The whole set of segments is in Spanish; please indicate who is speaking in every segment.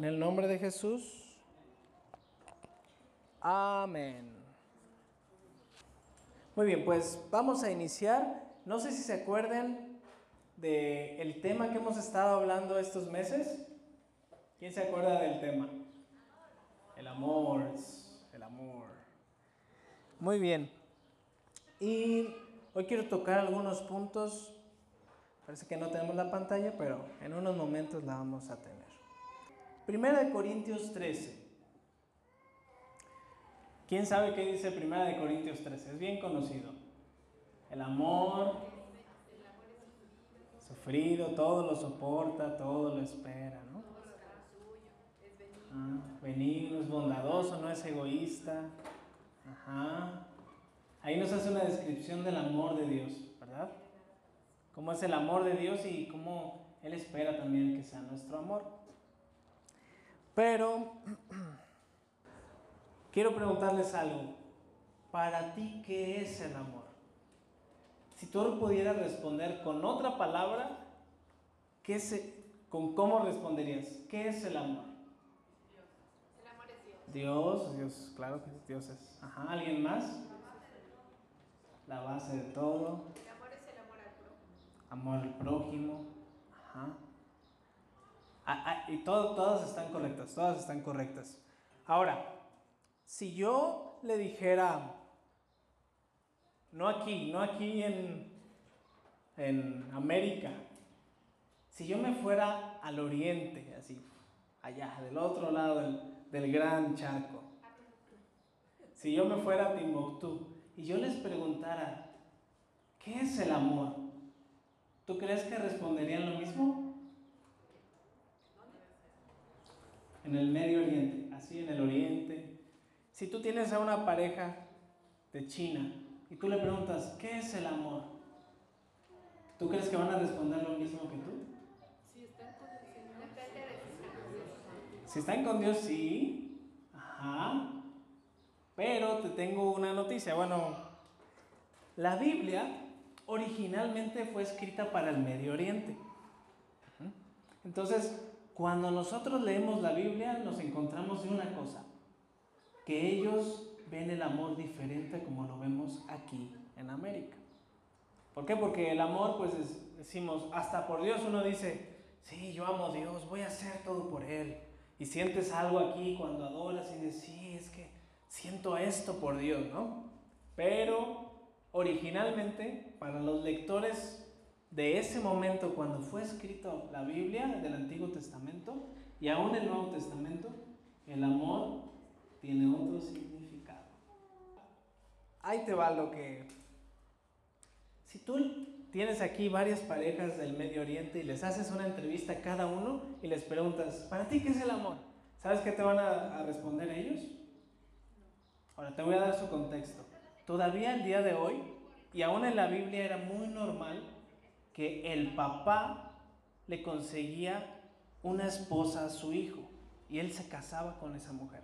Speaker 1: En el nombre de Jesús. Amén. Muy bien, pues vamos a iniciar. No sé si se acuerdan del el tema que hemos estado hablando estos meses. ¿Quién se acuerda del tema? El amor, el amor. Muy bien. Y hoy quiero tocar algunos puntos. Parece que no tenemos la pantalla, pero en unos momentos la vamos a tener. Primera de Corintios 13. ¿Quién sabe qué dice Primera de Corintios 13? Es bien conocido. El amor sufrido, todo lo soporta, todo lo espera, ¿no? Ah, benigno, es bondadoso, no es egoísta. Ajá. Ahí nos hace una descripción del amor de Dios, ¿verdad? Cómo es el amor de Dios y cómo Él espera también que sea nuestro amor. Pero quiero preguntarles algo. Para ti, ¿qué es el amor? Si tú pudieras responder con otra palabra, ¿qué se, ¿con cómo responderías? ¿Qué es el amor?
Speaker 2: Dios. El amor es Dios.
Speaker 1: Dios, Dios, claro que Dios es. Ajá, ¿alguien más? La base de todo.
Speaker 2: El amor es el amor al prójimo.
Speaker 1: Amor al prójimo. Ajá. Ah, ah, y todas están correctas, todas están correctas. Ahora, si yo le dijera, no aquí, no aquí en, en América, si yo me fuera al oriente, así, allá, del otro lado del, del gran charco, si yo me fuera a Timbuktu y yo les preguntara, ¿qué es el amor? ¿Tú crees que responderían lo mismo? En el Medio Oriente, así en el Oriente. Si tú tienes a una pareja de China y tú le preguntas, ¿qué es el amor? ¿Tú crees que van a responder lo mismo que tú?
Speaker 2: Si están con el Señor, depende de sus circunstancias.
Speaker 1: Si están con Dios, sí. Ajá. Pero te tengo una noticia. Bueno, la Biblia originalmente fue escrita para el Medio Oriente. Entonces, cuando nosotros leemos la Biblia, nos encontramos de una cosa, que ellos ven el amor diferente como lo vemos aquí en América. ¿Por qué? Porque el amor, pues es- decimos, hasta por Dios uno dice, sí, yo amo a Dios, voy a hacer todo por Él. Y sientes algo aquí cuando adoras y dices, sí, es que siento esto por Dios, ¿no? Pero originalmente, para los lectores de ese momento, cuando fue escrito la Biblia del Antiguo Testamento y aún el Nuevo Testamento, el amor tiene otro significado. Ahí te va lo que si tú tienes aquí varias parejas del Medio Oriente y les haces una entrevista a cada uno y les preguntas, ¿para ti qué es el amor? ¿Sabes qué te van a, a responder ellos? Ahora te voy a dar su contexto. Todavía el día de hoy, y aún en la Biblia era muy normal que el papá le conseguía una esposa a su hijo y él se casaba con esa mujer.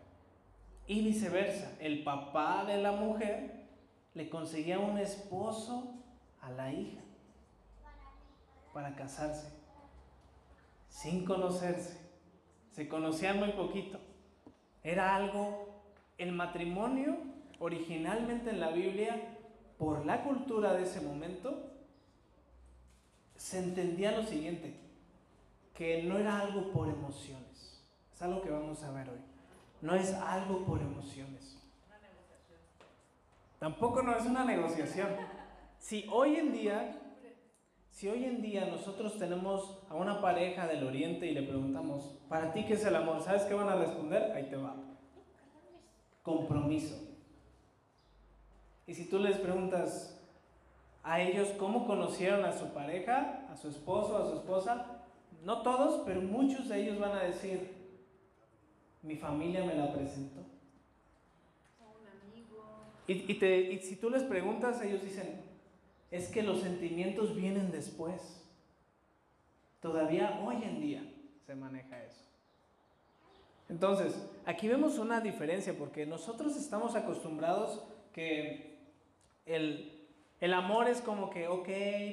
Speaker 1: Y viceversa, el papá de la mujer le conseguía un esposo a la hija para casarse, sin conocerse. Se conocían muy poquito. Era algo, el matrimonio originalmente en la Biblia, por la cultura de ese momento, se entendía lo siguiente, que no era algo por emociones. Es algo que vamos a ver hoy. No es algo por emociones. Tampoco no es una negociación. Si hoy en día, si hoy en día nosotros tenemos a una pareja del oriente y le preguntamos, ¿para ti qué es el amor? ¿Sabes qué van a responder? Ahí te va. Compromiso. Y si tú les preguntas a ellos cómo conocieron a su pareja, su esposo, a su esposa, no todos, pero muchos de ellos van a decir, mi familia me la presentó. Y, y te- y si tú les preguntas, ellos dicen, es que los sentimientos vienen después. Todavía hoy en día se maneja eso. Entonces, aquí vemos una diferencia porque nosotros estamos acostumbrados que el, El amor es como que, ok,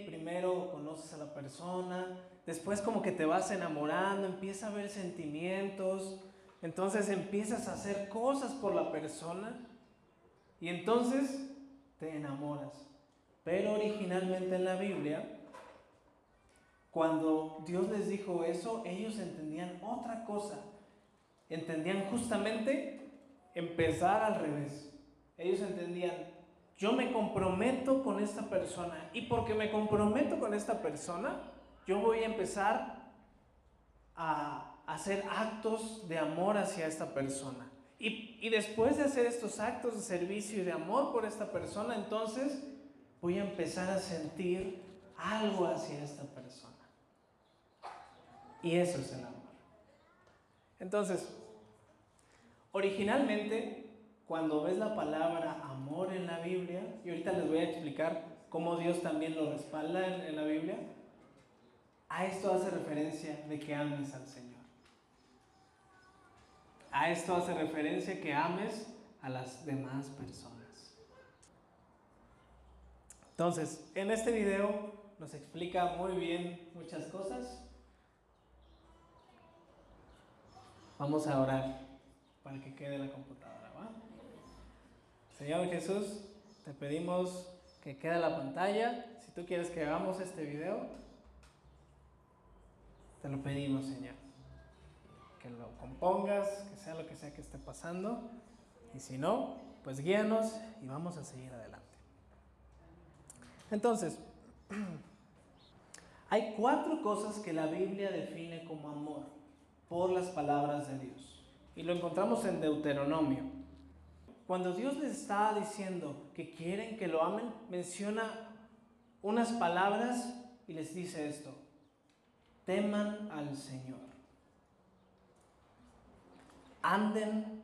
Speaker 1: primero conoces a la persona, después como que te vas enamorando, empieza a haber sentimientos, entonces empiezas a hacer cosas por la persona y entonces te enamoras. Pero originalmente en la Biblia, cuando Dios les dijo eso, ellos entendían otra cosa. Entendían justamente empezar al revés. Ellos entendían, yo me comprometo con esta persona y porque me comprometo con esta persona, yo voy a empezar a hacer actos de amor hacia esta persona. Y, después de hacer estos actos de servicio y de amor por esta persona, entonces voy a empezar a sentir algo hacia esta persona. Y eso es el amor. Entonces, originalmente, cuando ves la palabra amor en la Biblia, y ahorita les voy a explicar cómo Dios también lo respalda en, en la Biblia, a esto hace referencia de que ames al Señor. A esto hace referencia que ames a las demás personas. Entonces, en este video nos explica muy bien muchas cosas. Vamos a orar para que quede la computadora. Señor Jesús, te pedimos que quede la pantalla. Si tú quieres que hagamos este video, te lo pedimos, Señor. Que lo compongas, que sea lo que sea que esté pasando. Y si no, pues guíanos y vamos a seguir adelante. Entonces, hay cuatro cosas que la Biblia define como amor por las palabras de Dios. Y lo encontramos en Deuteronomio. Cuando Dios les está diciendo que quieren que lo amen, menciona unas palabras y les dice esto teman al Señor, anden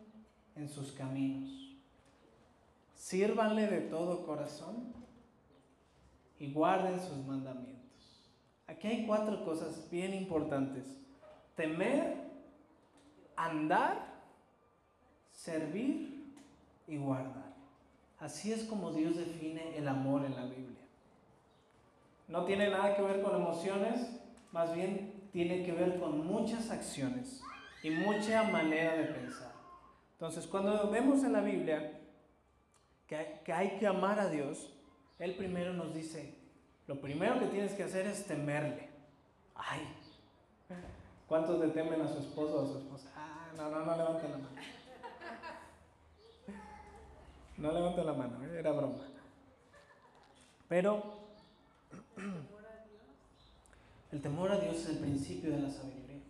Speaker 1: en sus caminos, sírvanle de todo corazón y guarden sus mandamientos. Aquí hay cuatro cosas bien importantes. Temer, andar, servir y guardar. Así es como Dios define el amor en la Biblia. No tiene nada que ver con emociones, más bien tiene que ver con muchas acciones y mucha manera de pensar. Entonces, cuando vemos en la Biblia que que hay que amar a Dios, Él primero nos dice, lo primero que tienes que hacer es temerle. Ay, ¿cuántos le temen a su esposo o a su esposa? Ah, no, no, no levanten la mano. No levanten la mano, era broma. Pero el temor a Dios es el principio de la sabiduría.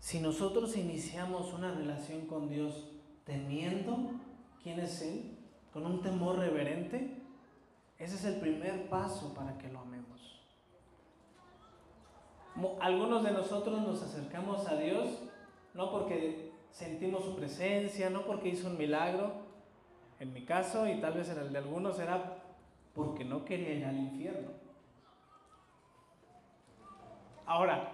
Speaker 1: Si nosotros iniciamos una relación con Dios temiendo quién es Él, con un temor reverente, ese es el primer paso para que lo amemos. Algunos de nosotros nos acercamos a Dios no porque sentimos su presencia, no porque hizo un milagro, en mi caso y tal vez en el de algunos era porque no quería ir al infierno. Ahora,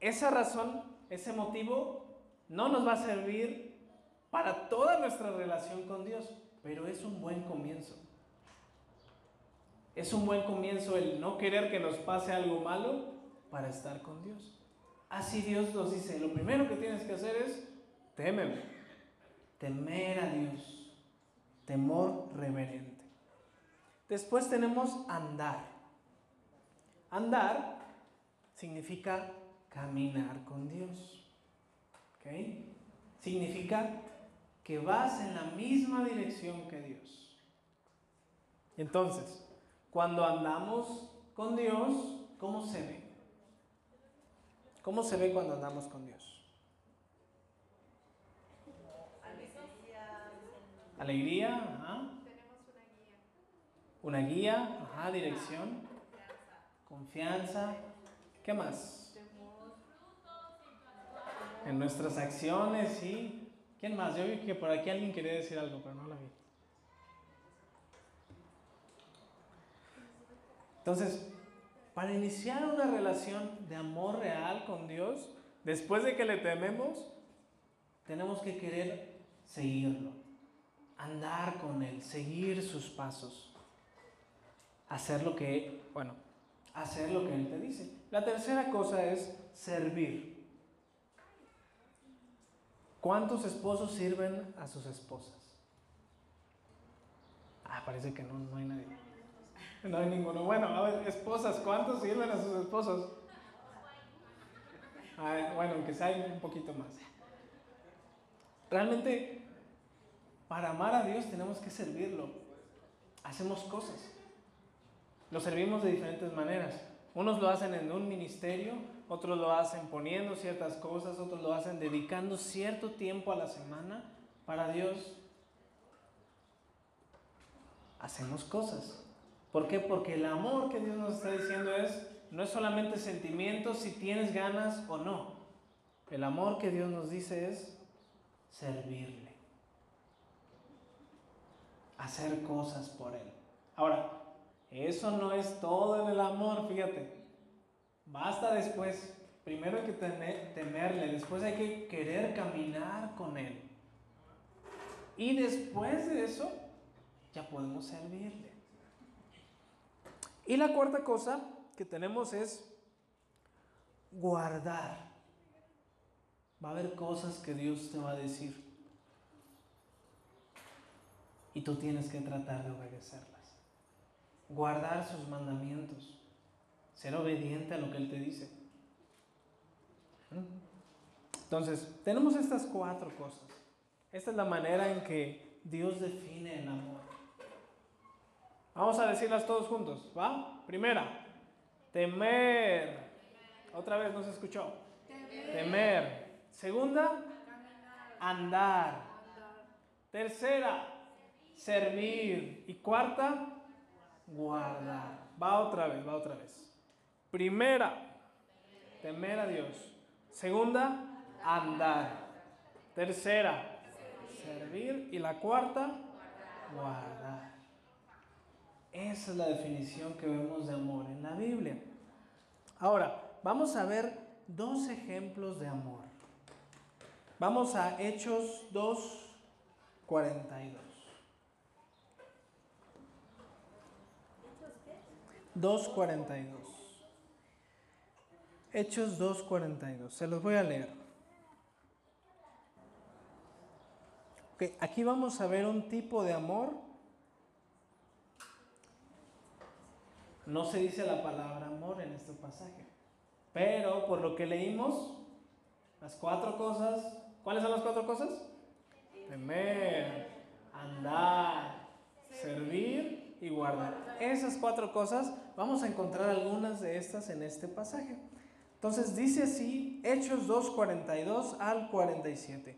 Speaker 1: esa razón, ese motivo, no nos va a servir para toda nuestra relación con Dios, pero es un buen comienzo. Es un buen comienzo el no querer que nos pase algo malo para estar con Dios. Así Dios nos dice, lo primero que tienes que hacer es témeme, temer a Dios, temor reverente. Después tenemos andar. Andar significa caminar con Dios. ¿Ok? Significa que vas en la misma dirección que Dios. Entonces, cuando andamos con Dios, ¿cómo se ve? ¿Cómo se ve cuando andamos con Dios?
Speaker 2: Alegría.
Speaker 1: Alegría, ajá.
Speaker 2: Tenemos una guía.
Speaker 1: Una guía, ajá, dirección,
Speaker 2: Confianza.
Speaker 1: ¿Qué más? En nuestras acciones, sí. ¿Quién más? Yo vi que por aquí alguien quería decir algo, pero no la vi. Entonces, para iniciar una relación de amor real con Dios, después de que le tememos, tenemos que querer seguirlo, andar con Él, seguir sus pasos. hacer lo que, bueno, hacer lo que Él te dice. La tercera cosa es servir. ¿Cuántos esposos sirven a sus esposas? Ah, parece que no, no hay nadie. No hay ninguno. Bueno, a ver, esposas, ¿cuántos sirven a sus esposos? Ah, bueno, aunque sea un poquito más. Realmente, para amar a Dios tenemos que servirlo. Hacemos cosas. Lo servimos de diferentes maneras. Unos lo hacen en un ministerio, otros lo hacen poniendo ciertas cosas, otros lo hacen dedicando cierto tiempo a la semana para Dios. Hacemos cosas. ¿Por qué? Porque el amor que Dios nos está diciendo es, no es solamente sentimiento si tienes ganas o no. El amor que Dios nos dice es servirle. Hacer cosas por Él. Ahora, eso no es todo en el amor, fíjate. Basta después. Primero hay que temerle, después hay que querer caminar con Él. Y después de eso, ya podemos servirle. Y la cuarta cosa que tenemos es guardar. Va a haber cosas que Dios te va a decir. Y tú tienes que tratar de obedecerlas guardar sus mandamientos, ser obediente a lo que Él te dice. Entonces, tenemos estas cuatro cosas. Esta es la manera en que Dios define el amor. Vamos a decirlas todos juntos, ¿va? Primera, temer. Otra vez no se escuchó. Temer. Segunda, andar. Tercera, servir. Y cuarta, guardar. Va otra vez, va otra vez. Primera, temer a Dios. Segunda, andar. Tercera, servir. Y la cuarta, guardar. Esa es la definición que vemos de amor en la Biblia. Ahora, vamos a ver dos ejemplos de amor. Vamos a Hechos 2, 42. 2.42. Hechos 2.42. Se los voy a leer. aquí vamos a ver un tipo de amor. No se dice la palabra amor en este pasaje. Pero por lo que leímos, las cuatro cosas. ¿Cuáles son las cuatro cosas? Temer, andar, servir y guardar. Esas cuatro cosas, vamos a encontrar algunas de estas en este pasaje. Entonces dice así, Hechos 2, 42 al 47.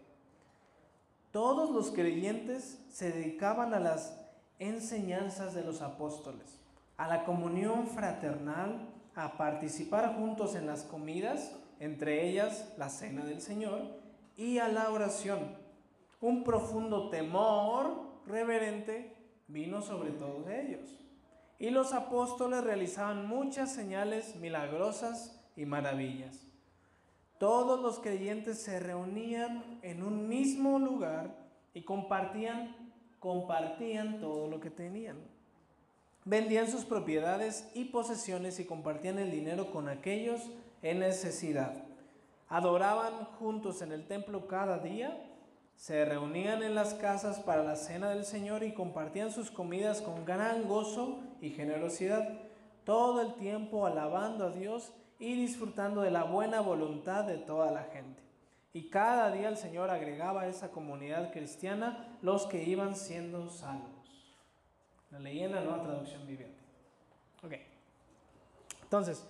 Speaker 1: Todos los creyentes se dedicaban a las enseñanzas de los apóstoles, a la comunión fraternal, a participar juntos en las comidas, entre ellas la cena del Señor, y a la oración. Un profundo temor reverente vino sobre todos ellos. Y los apóstoles realizaban muchas señales milagrosas y maravillas. Todos los creyentes se reunían en un mismo lugar y compartían, compartían todo lo que tenían. Vendían sus propiedades y posesiones y compartían el dinero con aquellos en necesidad. Adoraban juntos en el templo cada día se reunían en las casas para la cena del Señor y compartían sus comidas con gran gozo y generosidad, todo el tiempo alabando a Dios y disfrutando de la buena voluntad de toda la gente. Y cada día el Señor agregaba a esa comunidad cristiana los que iban siendo salvos. La leyenda, nueva traducción viviente. Ok. Entonces,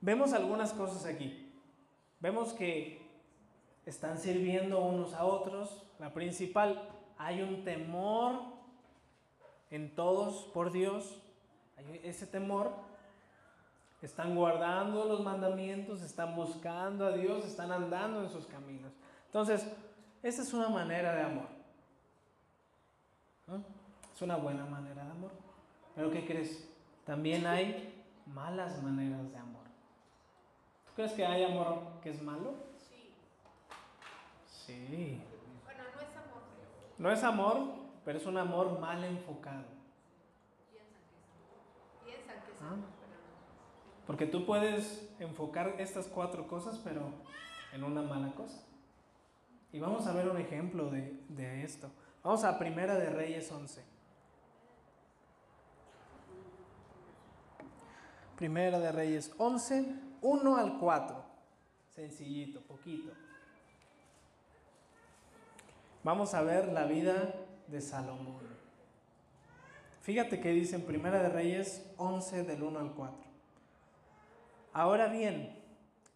Speaker 1: vemos algunas cosas aquí. Vemos que están sirviendo unos a otros. La principal, hay un temor en todos por Dios. Hay ese temor. Están guardando los mandamientos, están buscando a Dios, están andando en sus caminos. Entonces, esa es una manera de amor. Es una buena manera de amor. Pero ¿qué crees? También hay malas maneras de amor. ¿Tú crees que hay amor que es malo? Sí.
Speaker 2: Amor.
Speaker 1: No es amor, pero es un amor mal enfocado.
Speaker 2: Piensan que es
Speaker 1: Ajá. Porque tú puedes enfocar estas cuatro cosas, pero en una mala cosa. Y vamos a ver un ejemplo de, de esto. Vamos a Primera de Reyes 11. Primera de Reyes 11, 1 al 4. Sencillito, poquito. Vamos a ver la vida de Salomón. Fíjate que dice en Primera de Reyes 11 del 1 al 4. Ahora bien,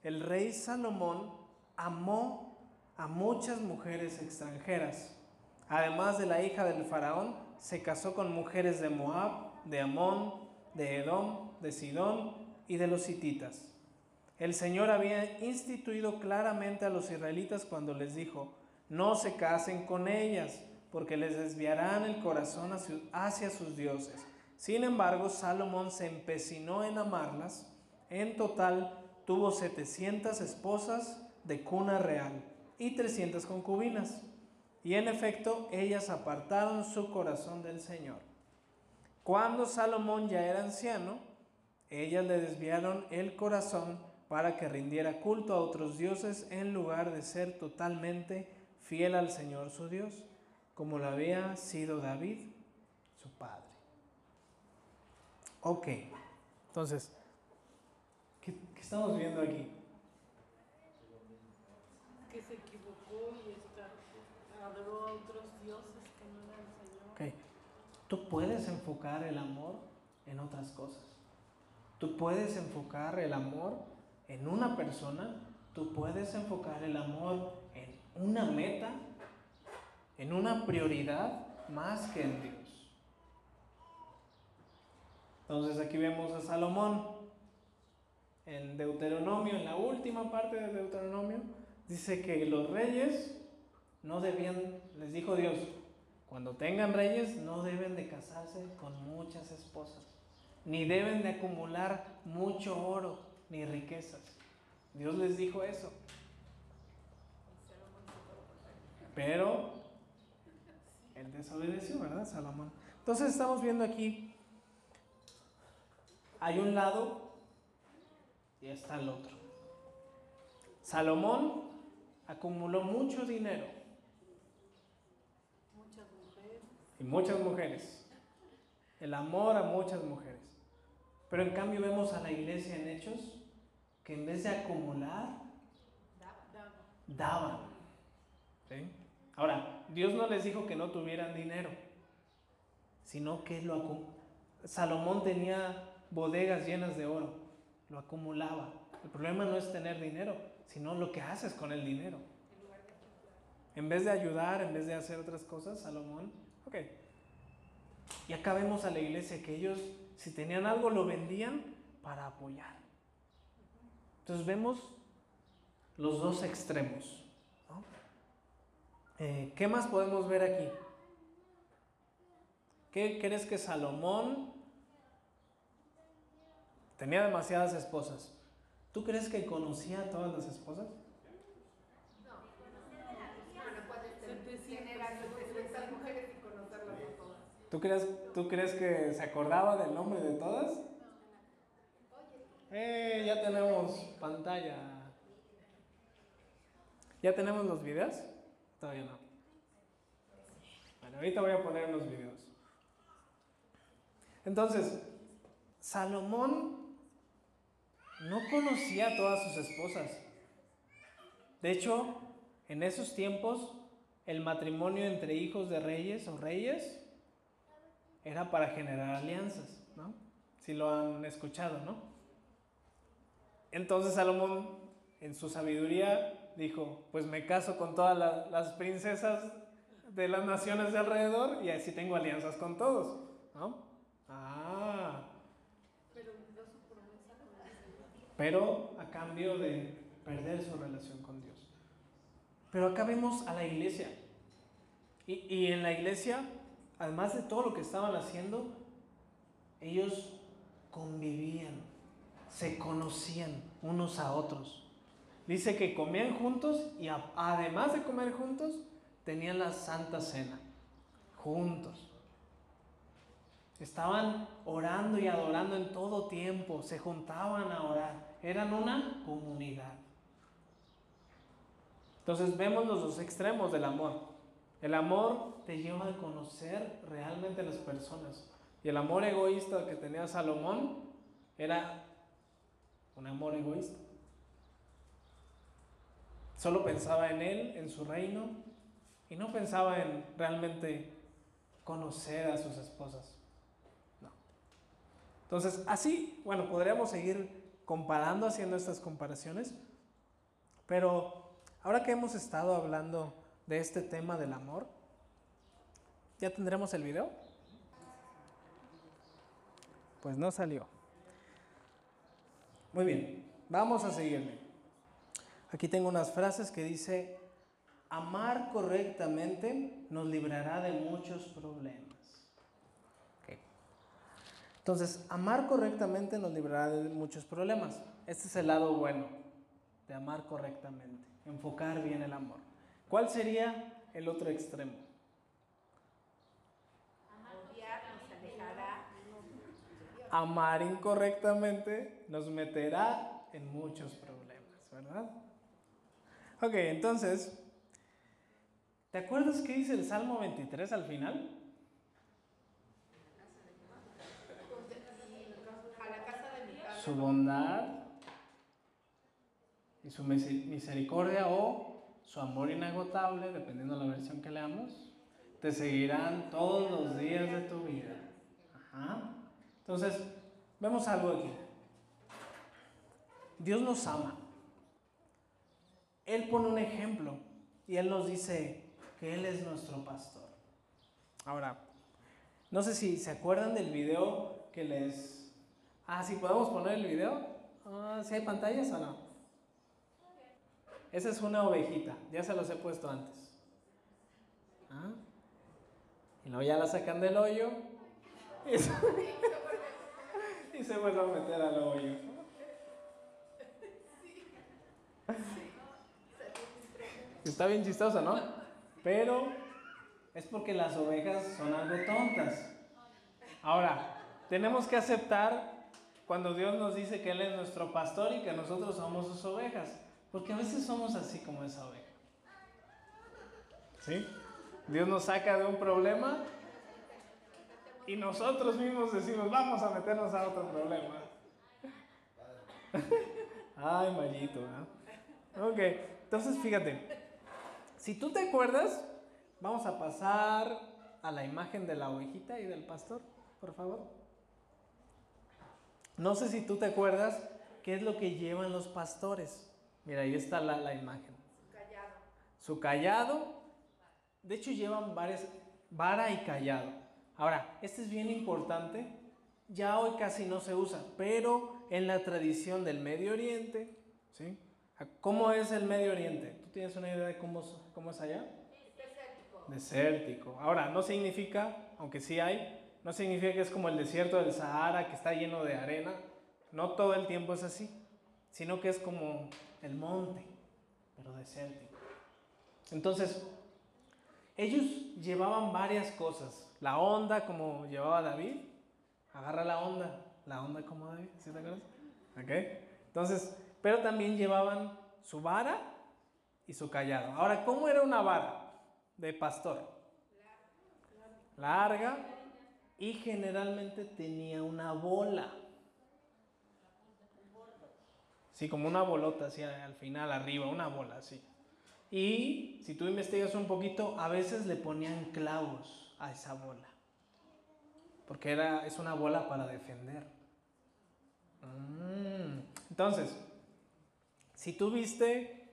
Speaker 1: el rey Salomón amó a muchas mujeres extranjeras. Además de la hija del faraón, se casó con mujeres de Moab, de Amón, de Edom, de Sidón y de los hititas. El Señor había instituido claramente a los israelitas cuando les dijo, no se casen con ellas, porque les desviarán el corazón hacia sus dioses. Sin embargo, Salomón se empecinó en amarlas. En total tuvo 700 esposas de cuna real y 300 concubinas. Y en efecto, ellas apartaron su corazón del Señor. Cuando Salomón ya era anciano, ellas le desviaron el corazón para que rindiera culto a otros dioses en lugar de ser totalmente fiel al Señor su Dios, como lo había sido David, su padre. Ok, entonces, ¿qué, estamos viendo aquí?
Speaker 3: Que se equivocó y está, adoró a otros dioses que no eran el Señor.
Speaker 1: Ok, tú puedes enfocar el amor en otras cosas. Tú puedes enfocar el amor en una persona, tú puedes enfocar el amor una meta, en una prioridad más que en Dios. Entonces aquí vemos a Salomón en Deuteronomio, en la última parte de Deuteronomio, dice que los reyes no debían, les dijo Dios, cuando tengan reyes no deben de casarse con muchas esposas, ni deben de acumular mucho oro, ni riquezas. Dios les dijo eso. Pero él desobedeció, ¿verdad, Salomón? Entonces estamos viendo aquí, hay un lado y está el otro. Salomón acumuló mucho dinero.
Speaker 3: Muchas mujeres.
Speaker 1: Y muchas mujeres. El amor a muchas mujeres. Pero en cambio vemos a la iglesia en Hechos que en vez de acumular, daban. ¿Sí? Ahora, Dios no les dijo que no tuvieran dinero, sino que lo Salomón tenía bodegas llenas de oro, lo acumulaba. El problema no es tener dinero, sino lo que haces con el dinero. En vez de ayudar, en vez de hacer otras cosas, Salomón, ok. Y acá vemos a la iglesia que ellos, si tenían algo, lo vendían para apoyar. Entonces vemos los dos extremos. Eh, ¿Qué más podemos ver aquí? ¿Qué crees que Salomón tenía demasiadas esposas? ¿Tú crees que conocía a todas las esposas?
Speaker 2: No, no puedes tener a 700 mujeres y conocerlas a todas.
Speaker 1: ¿Tú crees, ¿Tú crees que se acordaba del nombre de todas? Eh, ya tenemos pantalla. ¿Ya tenemos los videos? Todavía no. Bueno, ahorita voy a poner los videos. Entonces, Salomón no conocía a todas sus esposas. De hecho, en esos tiempos, el matrimonio entre hijos de reyes o reyes era para generar alianzas, ¿no? Si lo han escuchado, ¿no? Entonces Salomón, en su sabiduría, dijo, pues me caso con todas las princesas de las naciones de alrededor y así tengo alianzas con todos, ¿no? Ah. Pero a cambio de perder su relación con Dios. Pero acá vemos a la iglesia. Y, y en la iglesia, además de todo lo que estaban haciendo, ellos convivían se conocían unos a otros. Dice que comían juntos y además de comer juntos, tenían la Santa Cena, juntos. Estaban orando y adorando en todo tiempo, se juntaban a orar, eran una comunidad. Entonces vemos los dos extremos del amor. El amor te lleva a conocer realmente a las personas. Y el amor egoísta que tenía Salomón era un amor egoísta. Solo pensaba en él, en su reino, y no pensaba en realmente conocer a sus esposas. No. Entonces, así, bueno, podríamos seguir comparando, haciendo estas comparaciones, pero ahora que hemos estado hablando de este tema del amor, ¿ya tendremos el video? Pues no salió. Muy bien, vamos a seguirle. Aquí tengo unas frases que dice, amar correctamente nos librará de muchos problemas. Entonces, amar correctamente nos librará de muchos problemas. Este es el lado bueno de amar correctamente, enfocar bien el amor. ¿Cuál sería el otro extremo? Amar incorrectamente nos meterá en muchos problemas, ¿verdad? Ok, entonces, ¿te acuerdas qué dice el Salmo 23 al final? Su bondad y su misericordia o su amor inagotable, dependiendo de la versión que leamos, te seguirán todos los días de tu vida. Ajá. Entonces, vemos algo aquí. Dios nos ama. Él pone un ejemplo y Él nos dice que Él es nuestro pastor. Ahora, no sé si se acuerdan del video que les... Ah, si podemos poner el video. Ah, ¿Si hay pantallas o no? Esa es una ovejita, ya se los he puesto antes. ¿Ah? Y luego ya la sacan del hoyo y se, y a meter al hoyo. Está bien chistoso, ¿no? Pero es porque las ovejas son algo tontas. Ahora, tenemos que aceptar cuando Dios nos dice que Él es nuestro pastor y que nosotros somos sus ovejas. Porque a veces somos así como esa oveja. ¿Sí? Dios nos saca de un problema y nosotros mismos decimos, vamos a meternos a otro problema. Ay, mallito, ¿no? Ok, entonces fíjate, si tú te acuerdas, vamos a pasar a la imagen de la ovejita y del pastor, por favor. No sé si tú te acuerdas qué es lo que llevan los pastores. Mira, ahí está la, la imagen.
Speaker 2: Su callado.
Speaker 1: Su callado. De hecho, llevan varias, vara y callado. Ahora, este es bien importante. Ya hoy casi no se usa, pero en la tradición del Medio Oriente, ¿sí? ¿Cómo es el Medio Oriente? ¿Tú tienes una idea de cómo, cómo es allá?
Speaker 2: Desértico.
Speaker 1: Desértico. Ahora, no significa, aunque sí hay, no significa que es como el desierto del Sahara que está lleno de arena. No todo el tiempo es así, sino que es como el monte, pero desértico. Entonces, ellos llevaban varias cosas. La onda como llevaba David, agarra la onda, la onda como David, ¿sí te acuerdas? ¿Ok? Entonces, pero también llevaban su vara y su callado. Ahora, ¿cómo era una vara de pastor? Larga y generalmente tenía una bola. Sí, como una bolota así al final, arriba, una bola así. Y si tú investigas un poquito, a veces le ponían clavos a esa bola. Porque era, es una bola para defender. Mm. Entonces, si tú viste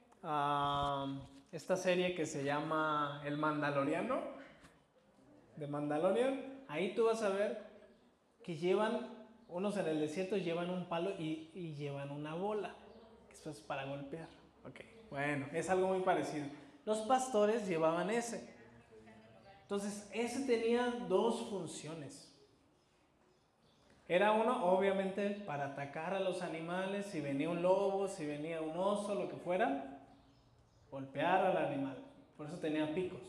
Speaker 1: esta serie que se llama El Mandaloriano, de Mandalorian, ahí tú vas a ver que llevan, unos en el desierto llevan un palo y, llevan una bola, que esto es para golpear. Ok, bueno, es algo muy parecido. Los pastores llevaban ese. Entonces, ese tenía dos funciones. Era uno, obviamente, para atacar a los animales, si venía un lobo, si venía un oso, lo que fuera, golpear al animal. Por eso tenía picos.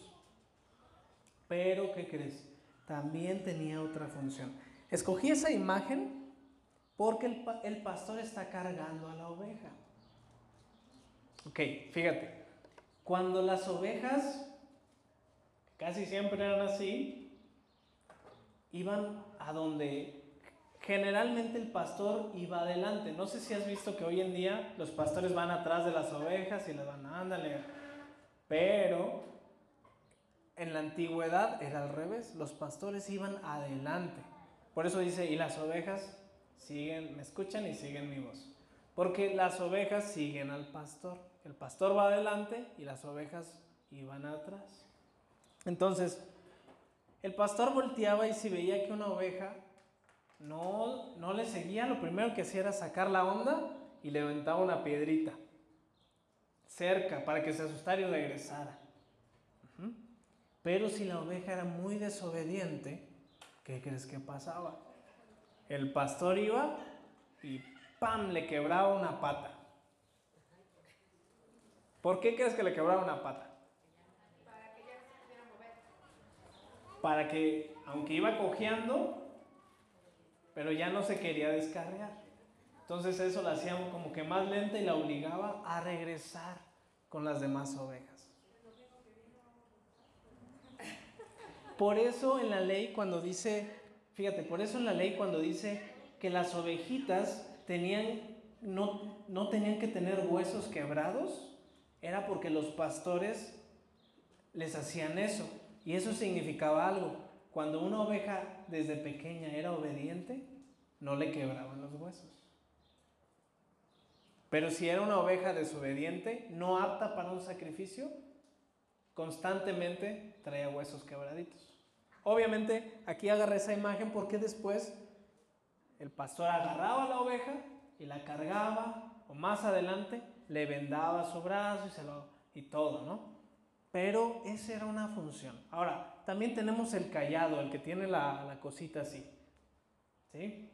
Speaker 1: Pero, ¿qué crees? También tenía otra función. Escogí esa imagen porque el, el pastor está cargando a la oveja. Ok, fíjate, cuando las ovejas, casi siempre eran así, iban a donde generalmente el pastor iba adelante. No sé si has visto que hoy en día los pastores van atrás de las ovejas y les van, ándale. Pero en la antigüedad era al revés, los pastores iban adelante. Por eso dice, y las ovejas siguen, me escuchan y siguen mi voz. Porque las ovejas siguen al pastor. El pastor va adelante y las ovejas iban atrás. Entonces, el pastor volteaba y si veía que una oveja no, no le seguía, lo primero que hacía era sacar la onda y levantaba una piedrita cerca para que se asustara y regresara. Pero si la oveja era muy desobediente, ¿qué crees que pasaba? El pastor iba y ¡pam! le quebraba una pata. ¿Por qué crees que le quebraba una pata?
Speaker 2: Para que
Speaker 1: aunque iba cojeando, pero ya no se quería descargar. Entonces eso la hacía como que más lenta y la obligaba a regresar con las demás ovejas. Por eso en la ley cuando dice, fíjate, por eso en la ley cuando dice que las ovejitas tenían, no, no tenían que tener huesos quebrados, era porque los pastores les hacían eso. Y eso significaba algo. Cuando una oveja desde pequeña era obediente, no le quebraban los huesos. Pero si era una oveja desobediente, no apta para un sacrificio, constantemente traía huesos quebraditos. Obviamente aquí agarré esa imagen porque después el pastor agarraba la oveja y la cargaba, o más adelante le vendaba su brazo y, se lo, y todo, ¿no? Pero esa era una función. Ahora, también tenemos el callado, el que tiene la, la cosita así. ¿Sí?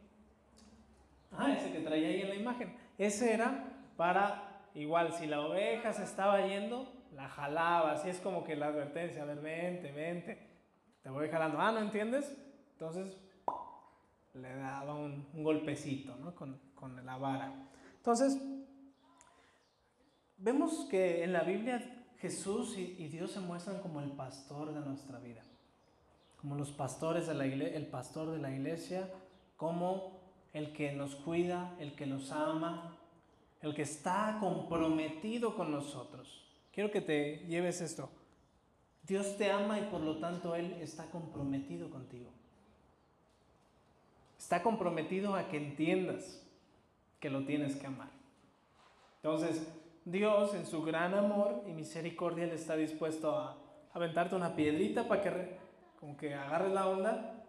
Speaker 1: Ah, ese que traía ahí en la imagen. Ese era para, igual, si la oveja se estaba yendo, la jalaba. Así es como que la advertencia, a ver, vente, vente. Te voy jalando. Ah, ¿no entiendes? Entonces le daba un, golpecito, ¿no? Con, con la vara. Entonces, vemos que en la Biblia Jesús y, y, Dios se muestran como el pastor de nuestra vida, como los pastores de la iglesia, el pastor de la iglesia, como el que nos cuida, el que nos ama, el que está comprometido con nosotros. Quiero que te lleves esto. Dios te ama y por lo tanto Él está comprometido contigo. Está comprometido a que entiendas que lo tienes que amar. Entonces, Dios en su gran amor y misericordia le está dispuesto a aventarte una piedrita para que como que agarres la onda,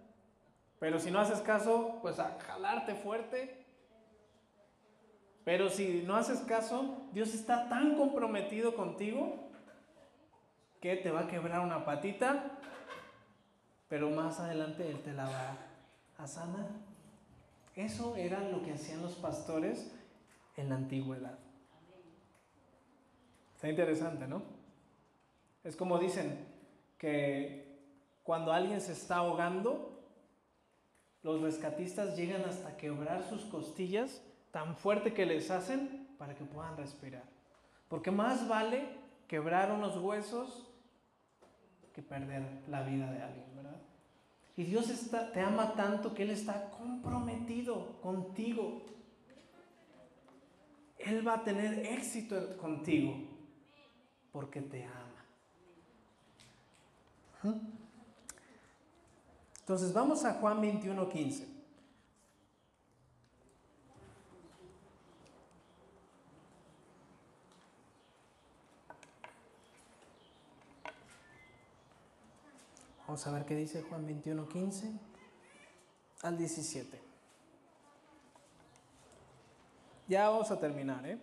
Speaker 1: pero si no haces caso, pues a jalarte fuerte. Pero si no haces caso, Dios está tan comprometido contigo que te va a quebrar una patita, pero más adelante Él te la va a sanar. Eso era lo que hacían los pastores en la antigüedad. Está interesante, ¿no? Es como dicen que cuando alguien se está ahogando, los rescatistas llegan hasta quebrar sus costillas tan fuerte que les hacen para que puedan respirar. Porque más vale quebrar unos huesos que perder la vida de alguien, ¿verdad? Y Dios está, te ama tanto que Él está comprometido contigo. Él va a tener éxito contigo porque te ama. Entonces vamos a Juan 21, 15. Vamos a ver qué dice Juan 21, 15 al 17. Ya vamos a terminar, ¿eh?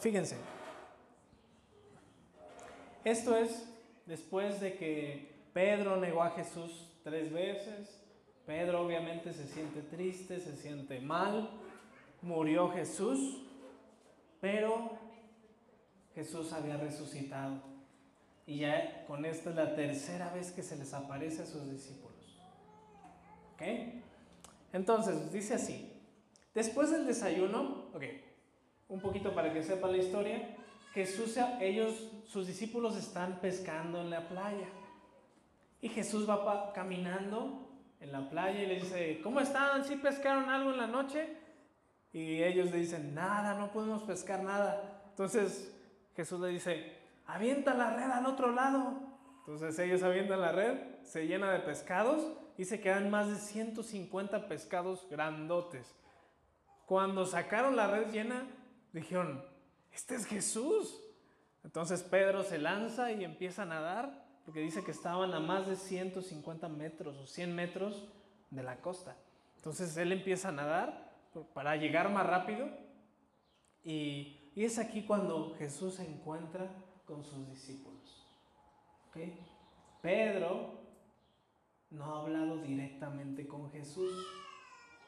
Speaker 1: Fíjense, esto es después de que Pedro negó a Jesús tres veces. Pedro obviamente se siente triste, se siente mal. Murió Jesús, pero Jesús había resucitado. Y ya con esto es la tercera vez que se les aparece a sus discípulos. ¿Ok? Entonces, dice así. Después del desayuno, ok, un poquito para que sepan la historia, Jesús, ellos, sus discípulos están pescando en la playa. Y Jesús va caminando en la playa y le dice, ¿cómo están? ¿Sí pescaron algo en la noche? Y ellos le dicen, nada, no podemos pescar nada. Entonces Jesús le dice, avienta la red al otro lado. Entonces ellos avientan la red, se llena de pescados y se quedan más de 150 pescados grandotes. Cuando sacaron la red llena, dijeron, este es Jesús. Entonces Pedro se lanza y empieza a nadar, porque dice que estaban a más de 150 metros o 100 metros de la costa. Entonces él empieza a nadar para llegar más rápido y, es aquí cuando Jesús se encuentra con sus discípulos. Pedro no ha hablado directamente con Jesús.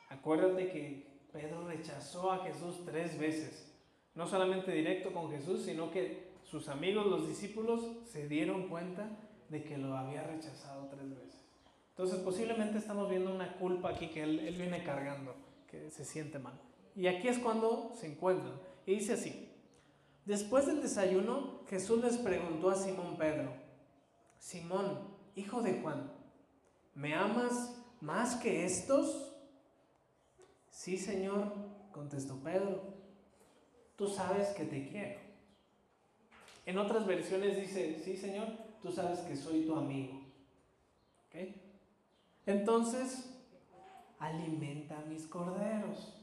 Speaker 1: Acuérdate que Pedro rechazó a Jesús tres veces no solamente directo con Jesús, sino que sus amigos, los discípulos, se dieron cuenta de que lo había rechazado tres veces. Entonces posiblemente estamos viendo una culpa aquí que él, viene cargando, que se siente mal. Y aquí es cuando se encuentran. Y dice así, después del desayuno, Jesús les preguntó a Simón Pedro, Simón, hijo de Juan, ¿me amas más que estos? Sí, Señor, contestó Pedro tú sabes que te quiero. En otras versiones dice, sí Señor, tú sabes que soy tu amigo. Entonces, alimenta a mis corderos,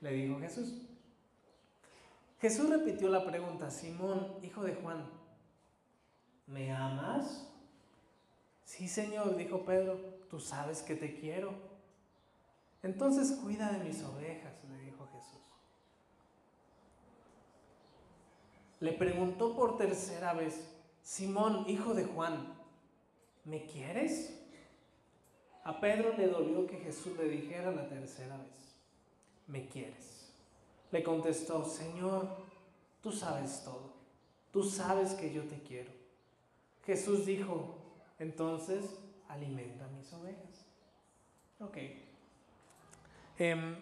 Speaker 1: le dijo Jesús. Jesús repitió la pregunta, Simón, hijo de Juan, ¿me amas? Sí, Señor, dijo Pedro, tú sabes que te quiero. Entonces cuida de mis ovejas, le dijo Jesús. Le preguntó por tercera vez, Simón, hijo de Juan, ¿me quieres? A Pedro le dolió que Jesús le dijera la tercera vez, ¿me quieres? Le contestó, Señor, tú sabes todo, tú sabes que yo te quiero. Jesús dijo, entonces alimenta mis ovejas. Ok. Em,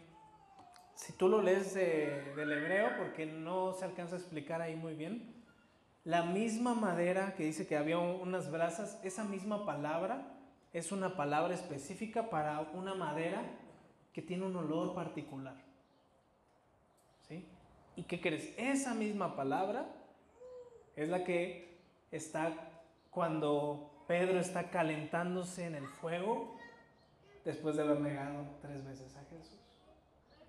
Speaker 1: si tú lo lees del hebreo, porque no se alcanza a explicar ahí muy bien, la misma madera que dice que había unas brasas, esa misma palabra es una palabra específica para una madera que tiene un olor particular. ¿Sí? ¿Y qué crees? Esa misma palabra es la que está cuando Pedro está calentándose en el fuego después de haber negado tres veces a Jesús.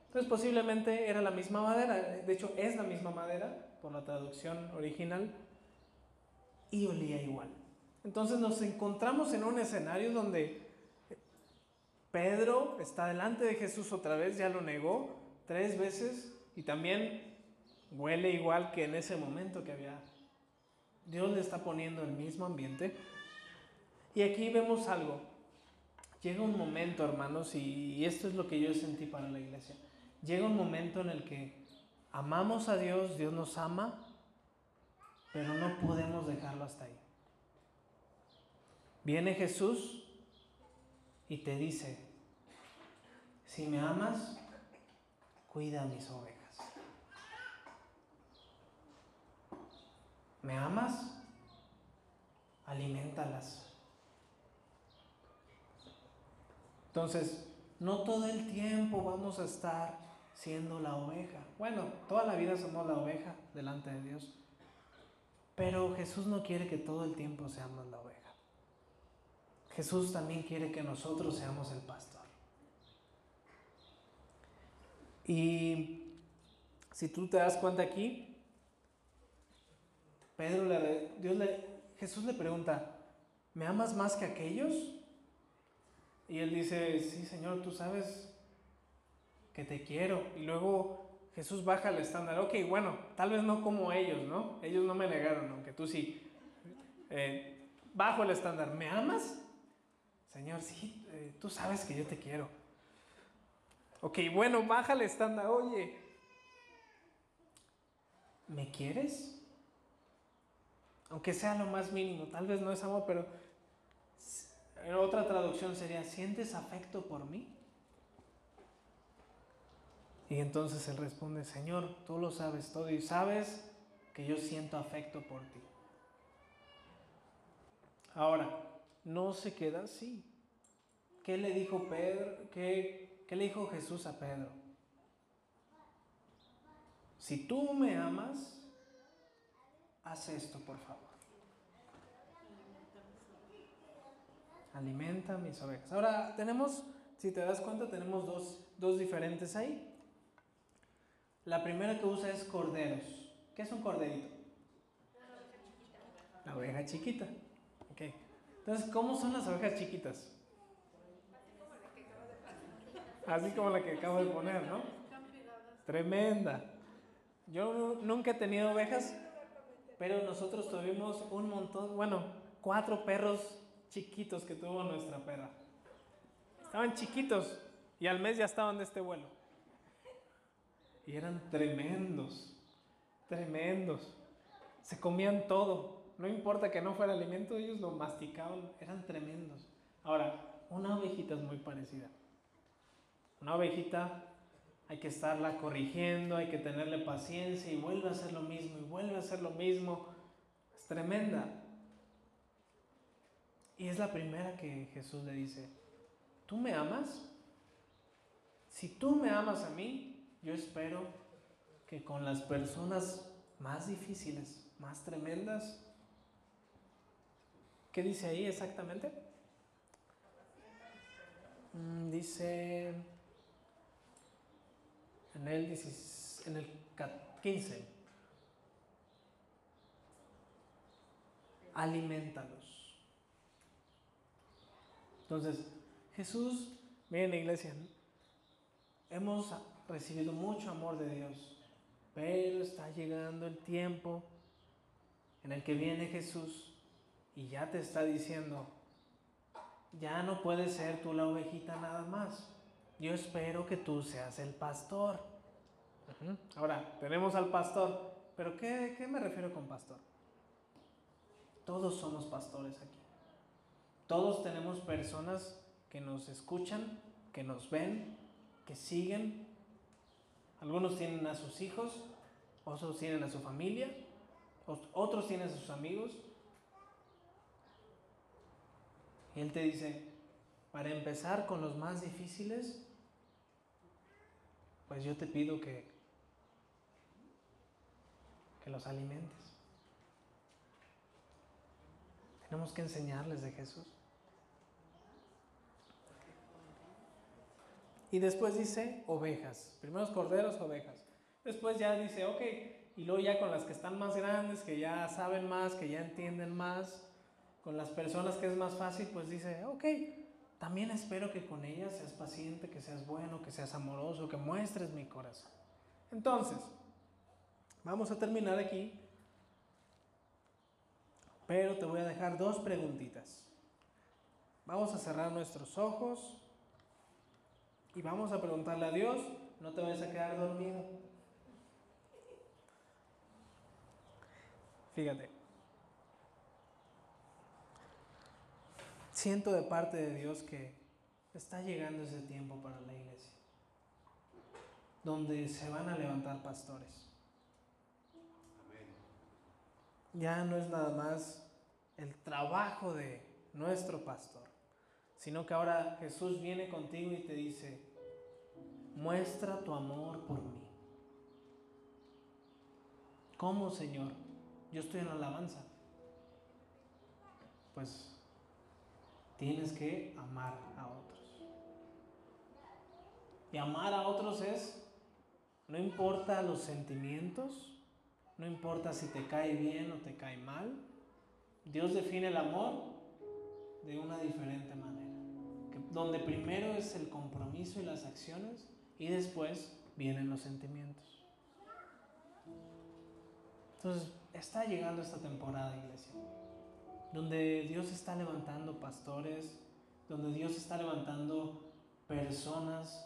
Speaker 1: Entonces posiblemente era la misma madera, de hecho es la misma madera por la traducción original y olía igual. Entonces nos encontramos en un escenario donde Pedro está delante de Jesús otra vez, ya lo negó tres veces y también huele igual que en ese momento que había. Dios le está poniendo el mismo ambiente. Y aquí vemos algo. Llega un momento, hermanos, y esto es lo que yo sentí para la iglesia llega un momento en el que amamos a Dios, Dios nos ama, pero no podemos dejarlo hasta ahí. Viene Jesús y te dice, si me amas, cuida mis ovejas. ¿Me amas? Alimentalas. Entonces, no todo el tiempo vamos a estar siendo la oveja. Bueno, toda la vida somos la oveja delante de Dios. Pero Jesús no quiere que todo el tiempo seamos la oveja. Jesús también quiere que nosotros seamos el pastor. Y si tú te das cuenta aquí, Pedro le, Jesús le pregunta, ¿me amas más que aquellos? Y él dice, sí, Señor, tú sabes que te quiero. Y luego Jesús baja el estándar. Ok, bueno, tal vez no como ellos, ¿no? Ellos no me negaron, aunque tú sí. Eh, bajo el estándar. ¿Me amas? Señor, sí, eh, tú sabes que yo te quiero. Ok, bueno, baja el estándar. Oye, ¿me quieres? Aunque sea lo más mínimo, tal vez no es amor, pero otra traducción sería, ¿sientes afecto por mí? Y entonces él responde, Señor, tú lo sabes todo y sabes que yo siento afecto por ti. Ahora, no se queda así. ¿Qué le dijo Pedro? ¿Qué, le dijo Jesús a Pedro? Si tú me amas, haz esto, por favor. Alimenta mis ovejas. Ahora tenemos, si te das cuenta, tenemos dos, dos diferentes ahí. La primera que usa es corderos. ¿Qué es un corderito? La oveja chiquita. Okay. Entonces, ¿cómo son las ovejas chiquitas? Así como la que acabo de poner, ¿no? Tremenda. Yo nunca he tenido ovejas, pero nosotros tuvimos un montón, bueno, cuatro perros chiquitos que tuvo nuestra perra. Estaban chiquitos y al mes ya estaban de este vuelo. Y eran tremendos, tremendos. Se comían todo. No importa que no fuera alimento, ellos lo masticaban. Eran tremendos. Ahora, una ovejita es muy parecida. Una ovejita hay que estarla corrigiendo, hay que tenerle paciencia y vuelve a hacer lo mismo y vuelve a hacer lo mismo. Es tremenda. Y es la primera que Jesús le dice, ¿tú me amas? Si tú me amas a mí, yo espero que con las personas más difíciles, más tremendas, ¿qué dice ahí exactamente? Mm, dice en el, en el 15, alimentalos. Entonces, Jesús, miren iglesia, hemos recibido mucho amor de Dios, pero está llegando el tiempo en el que viene Jesús y ya te está diciendo, ya no puedes ser tú la ovejita nada más. Yo espero que tú seas el pastor. Ahora, tenemos al pastor, pero ¿qué, ¿qué me refiero con pastor? Todos somos pastores aquí. Todos tenemos personas que nos escuchan, que nos ven, que siguen. Algunos tienen a sus hijos, otros tienen a su familia, otros tienen a sus amigos. Y Él te dice, para empezar con los más difíciles, pues yo te pido que, que los alimentes. Tenemos que enseñarles de Jesús. Y después dice ovejas. Primeros corderos, ovejas. Después ya dice, ok, y luego ya con las que están más grandes, que ya saben más, que ya entienden más, con las personas que es más fácil, pues dice, ok, también espero que con ellas seas paciente, que seas bueno, que seas amoroso, que muestres mi corazón. Entonces, vamos a terminar aquí, pero te voy a dejar dos preguntitas. Vamos a cerrar nuestros ojos y vamos a preguntarle a Dios, no te vayas a quedar dormido. Fíjate. Siento de parte de Dios que está llegando ese tiempo para la iglesia, donde se van a levantar pastores. Ya no es nada más el trabajo de nuestro pastor, sino que ahora Jesús viene contigo y te dice, muestra tu amor por mí. ¿Cómo, Señor? Yo estoy en la alabanza. Pues tienes que amar a otros. Y amar a otros es, no importa los sentimientos, no importa si te cae bien o te cae mal, Dios define el amor de una diferente manera. donde primero es el compromiso y las acciones y después vienen los sentimientos. Entonces, está llegando esta temporada, iglesia donde Dios está levantando pastores, donde Dios está levantando personas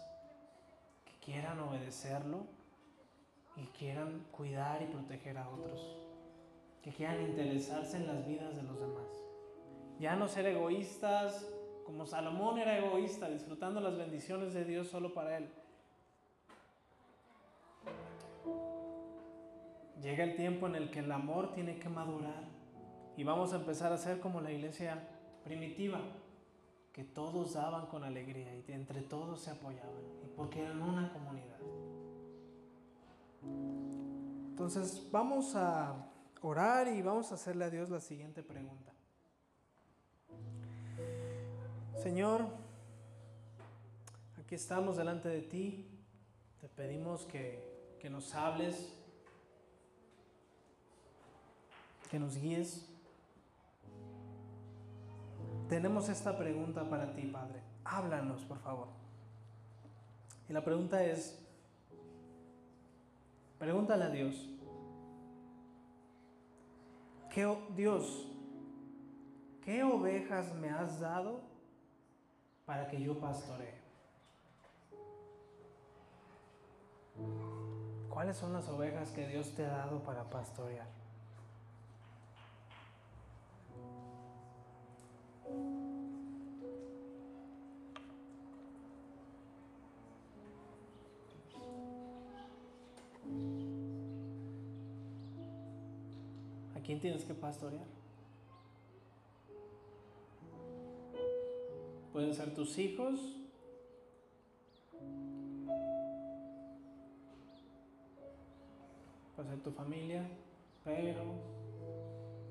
Speaker 1: que quieran obedecerlo y quieran cuidar y proteger a otros. que quieran interesarse en las vidas de los demás. Ya no ser egoístas, como Salomón era egoísta, disfrutando las bendiciones de Dios solo para él. Llega el tiempo en el que el amor tiene que madurar y vamos a empezar a ser como la iglesia primitiva, que todos daban con alegría y entre todos se apoyaban, y porque eran una comunidad. Entonces vamos a orar y vamos a hacerle a Dios la siguiente pregunta. Señor, aquí estamos delante de ti, te pedimos que, que nos hables, que nos guíes. Tenemos esta pregunta para ti, Padre. Háblanos, por favor. Y la pregunta es, pregúntale a Dios, ¿qué, Dios, ¿qué ovejas me has dado para que yo pastoree? ¿Cuáles son las ovejas que Dios te ha dado para pastorear? Quién tienes que pastorear? Pueden ser tus hijos, puede ser tu familia, pero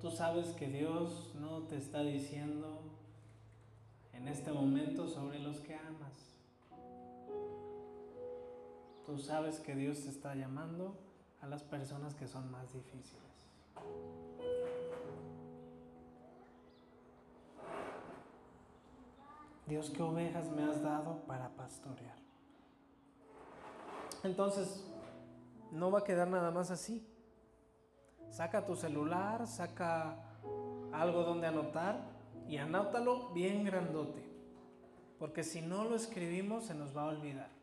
Speaker 1: tú sabes que Dios no te está diciendo en este momento sobre los que amas. Tú sabes que Dios te está llamando a las personas que son más difíciles. Dios, ¿qué ovejas me has dado para pastorear? Entonces, no va a quedar nada más así. Saca tu celular, saca algo donde anotar y anótalo bien grandote, porque si no lo escribimos se nos va a olvidar.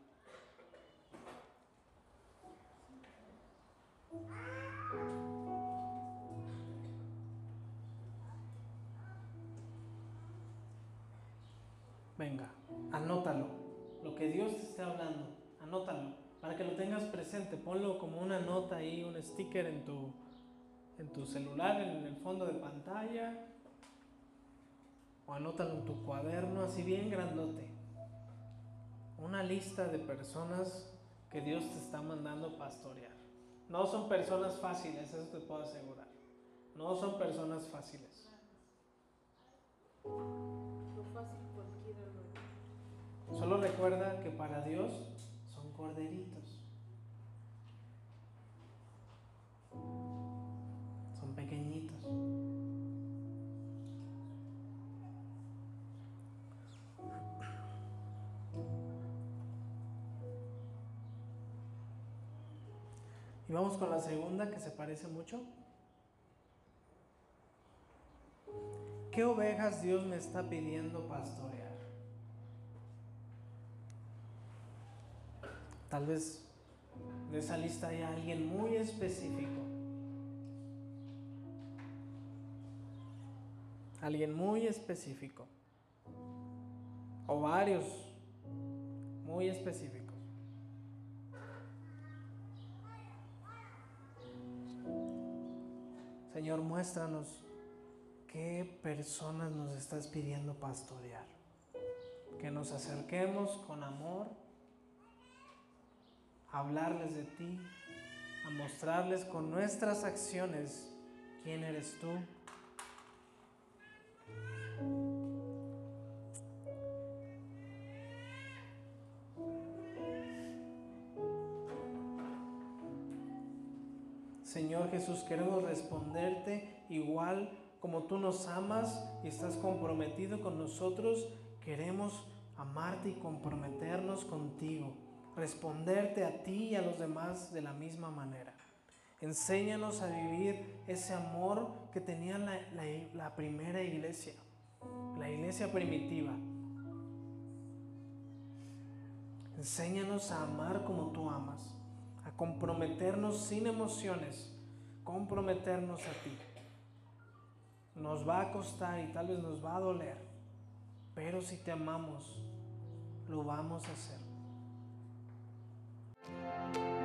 Speaker 1: Venga, anótalo. Lo que Dios te esté hablando, anótalo. Para que lo tengas presente, ponlo como una nota ahí, un sticker en tu, en tu celular, en el fondo de pantalla, o anótalo en tu cuaderno así bien grandote. Una lista de personas que Dios te está mandando pastorear. No son personas fáciles, eso te puedo asegurar. No son personas fáciles. Solo recuerda que para Dios son corderitos. Son pequeñitos. Y vamos con la segunda que se parece mucho. ¿Qué ovejas Dios me está pidiendo pastorear? Tal vez de esa lista hay alguien muy específico. Alguien muy específico. O varios muy específicos. Señor, muéstranos qué personas nos estás pidiendo pastorear. Que nos acerquemos con amor hablarles de ti, a mostrarles con nuestras acciones quién eres tú. Señor Jesús, queremos responderte igual como tú nos amas y estás comprometido con nosotros. Queremos amarte y comprometernos contigo, responderte a ti y a los demás de la misma manera. Enséñanos a vivir ese amor que tenía la, la primera iglesia, la iglesia primitiva. Enséñanos a amar como tú amas comprometernos sin emociones, comprometernos a ti. nos va a costar y tal vez nos va a doler, pero si te amamos, lo vamos a hacer. Thank you.